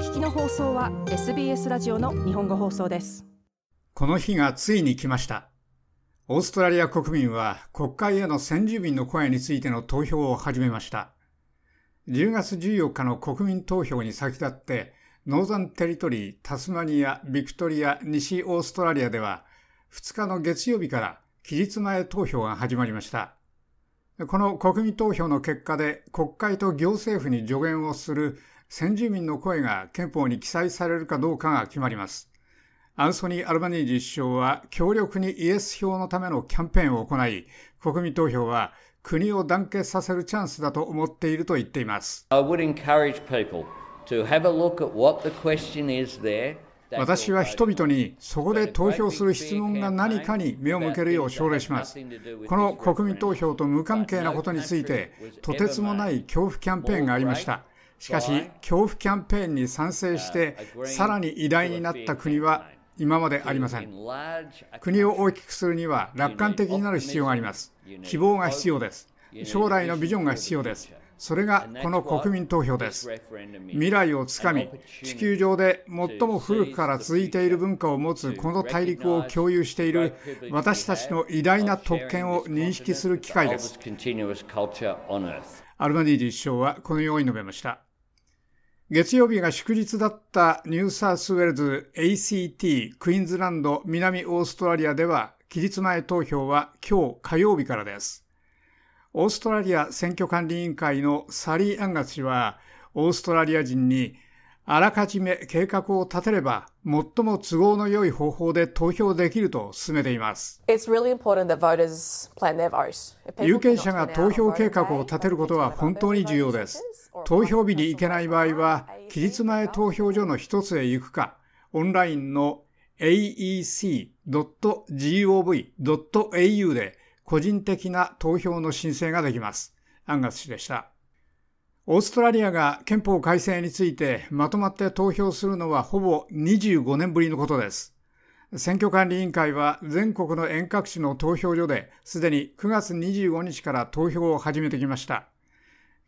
聞きの放送は SBS ラジオの日本語放送です。この日がついに来ました。オーストラリア国民は国会への先住民の声についての投票を始めました。10月14日の国民投票に先立ってノーザンテリトリー、タスマニア、ビクトリア、西オーストラリアでは2日の月曜日から期日前投票が始まりました。この国民投票の結果で国会と行政府に助言をする先住民の声が憲法に記載されるかどうかが決まります。アンソニー・アルバニージ首相は強力にイエス票のためのキャンペーンを行い、国民投票は国を団結させるチャンスだと思っていると言っています。私は人々にそこで投票する質問が何かに目を向けるよう奨励します。この国民投票と無関係なことについて、とてつもない恐怖キャンペーンがありました。しかし、恐怖キャンペーンに賛成して、さらに偉大になった国は今までありません。国を大きくするには楽観的になる必要があります。希望が必要です。将来のビジョンが必要です。それがこの国民投票です。未来をつかみ、地球上で最も古くから続いている文化を持つこの大陸を共有している私たちの偉大な特権を認識する機会です。アルバニージ首相はこのように述べました。月曜日が祝日だったニューサースウェルズ ACT クイーンズランド南オーストラリアでは期日前投票は今日火曜日からです。オーストラリア選挙管理委員会のサリー・アンガス氏は、オーストラリア人にあらかじめ計画を立てれば最も都合の良い方法で投票できると進めています。有権者が投票計画を立てることは本当に重要です。投票日に行けない場合は、期日前投票所の一つへ行くか、オンラインの aec.gov.au で個人的な投票の申請ができます。アンガス氏でした。オーストラリアが憲法改正についてまとまって投票するのはほぼ25年ぶりのことです。選挙管理委員会は全国の遠隔地の投票所ですでに9月25日から投票を始めてきました。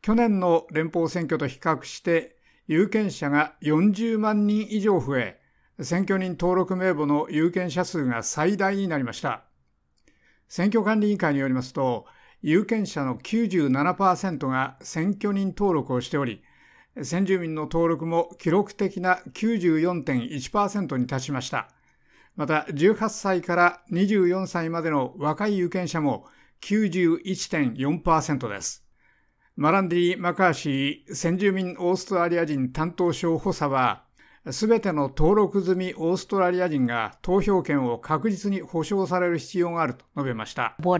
去年の連邦選挙と比較して有権者が40万人以上増え、選挙人登録名簿の有権者数が最大になりました。選挙管理委員会によりますと、有権者の97%が選挙人登録をしており、先住民の登録も記録的な94.1%に達しました。また、18歳から24歳までの若い有権者も91.4%です。マランディ・マカーシー先住民オーストラリア人担当省補佐は、すべての登録済みオーストラリア人が投票権を確実に保障される必要があると述べました。今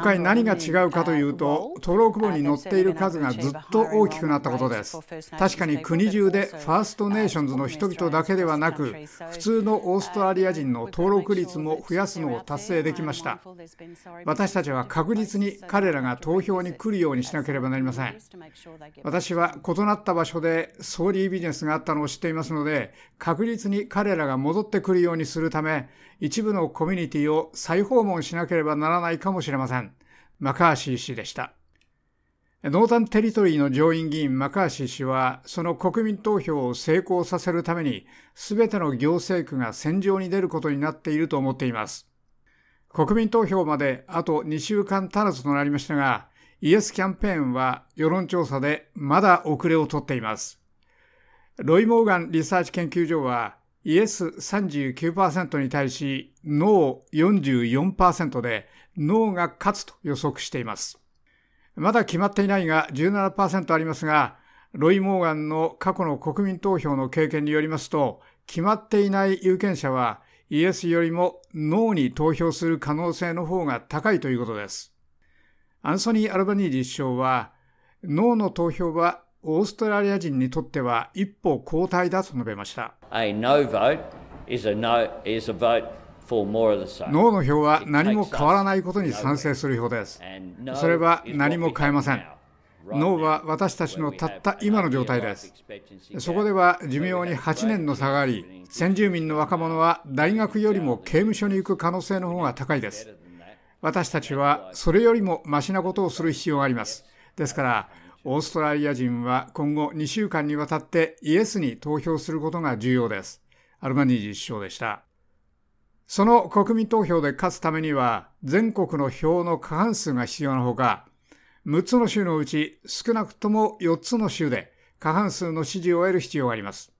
回何が違うかというと、登録簿に載っている数がずっと大きくなったことです。確かに国中でファーストネーションズの人々だけではなく、普通のオーストラリア人の登録率も増やすのを達成できました。私たちは確実に彼らが投票に来るようにしなければなりません。私は異なった場所で Sorry Business があったのを知っていますので、確実に彼らが戻ってくるようにするため、一部のコミュニティを再訪問しなければならないかもしれません。マカーシー氏でした。ノーザンテリトリーの上院議員マカーシー氏は、その国民投票を成功させるために、すべての行政区が戦場に出ることになっていると思っています。国民投票まであと2週間足らずとなりましたが、イエスキャンペーンは世論調査でまだ遅れをとっています。ロイ・モーガンリサーチ研究所はイエス39%に対しノー44%でノーが勝つと予測しています。まだ決まっていないが17%ありますが、ロイ・モーガンの過去の国民投票の経験によりますと、決まっていない有権者はイエスよりもノーに投票する可能性の方が高いということです。アンソニー・アルバニージ首相は、ノーの投票はオーストラリア人にとっては一歩後退だと述べました。ノーの票は何も変わらないことに賛成する票です。それは何も変えません。脳は私たちのたった今の状態です。そこでは寿命に8年の差があり、先住民の若者は大学よりも刑務所に行く可能性の方が高いです。私たちはそれよりもマシなことをする必要があります。ですから、オーストラリア人は今後2週間にわたってイエスに投票することが重要です。アルバニージ首相でした。その国民投票で勝つためには全国の票の過半数が必要なほか、6つの州のうち少なくとも4つの州で過半数の支持を得る必要があります。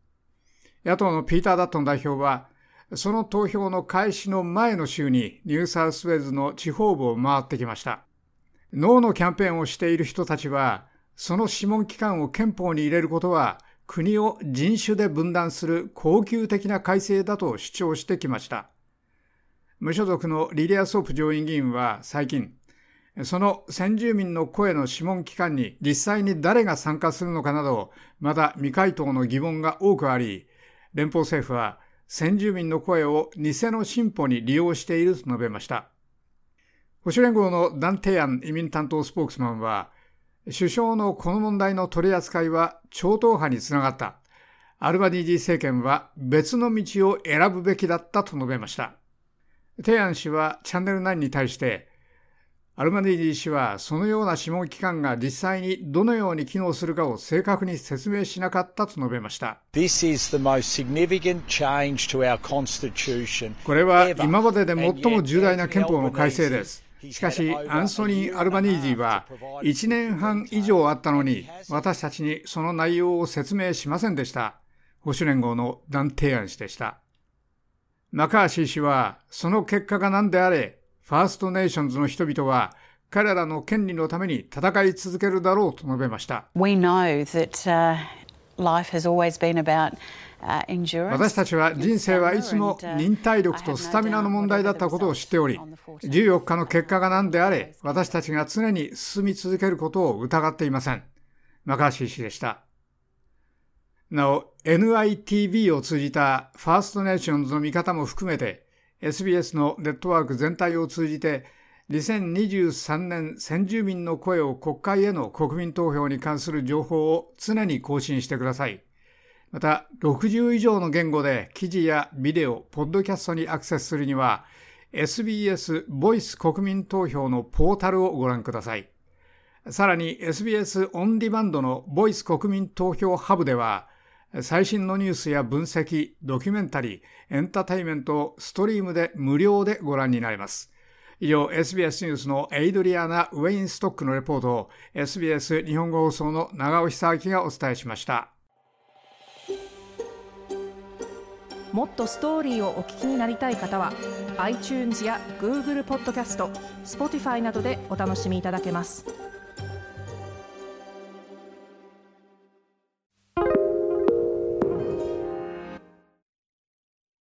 野党のピーター・ダットン代表は、その投票の開始の前の週にニューサウスウェーズの地方部を回ってきました。ノーのキャンペーンをしている人たちは、その諮問機関を憲法に入れることは、国を人種で分断する恒久的な改正だと主張してきました。無所属のリリア・ソープ上院議員は最近、その先住民の声の諮問機関に実際に誰が参加するのかなど、まだ未回答の疑問が多くあり、連邦政府は先住民の声を偽の進歩に利用していると述べました。保守連合のダン・テアン移民担当スポークスマンは、首相のこの問題の取り扱いは超党派につながった。アルバニージー政権は別の道を選ぶべきだったと述べました。テアン氏はチャンネル9に対して、アルマニージー氏はそのような諮問機関が実際にどのように機能するかを正確に説明しなかったと述べました。これは今までで最も重大な憲法の改正です。しかし、アンソニー・アルバニージーは1年半以上あったのに、私たちにその内容を説明しませんでした。保守連合の断定案氏でした。マカーシー氏は、その結果が何であれ、ファーストネーションズの人々は彼らの権利のために戦い続けるだろうと述べました。私たちは人生はいつも忍耐力とスタミナの問題だったことを知っており、14日の結果が何であれ、私たちが常に進み続けることを疑っていません。マカーシー氏でした。なお、NITV を通じたファーストネーションズの見方も含めて、SBS のネットワーク全体を通じて2023年先住民の声を国会への国民投票に関する情報を常に更新してください。また、60以上の言語で記事やビデオ、ポッドキャストにアクセスするには、SBS ボイス国民投票のポータルをご覧ください。さらに SBS オンディバンドのボイス国民投票ハブでは、最新のニュースや分析、ドキュメンタリー、エンターテイメントをストリームで無料でご覧になれます。以上、SBS ニュースのエイドリアナ・ウェインストックのレポートを SBS 日本語放送の長尾久明がお伝えしました。もっとストーリーをお聞きになりたい方は iTunes や Google ポッドキャスト Spotify などでお楽しみいただけます。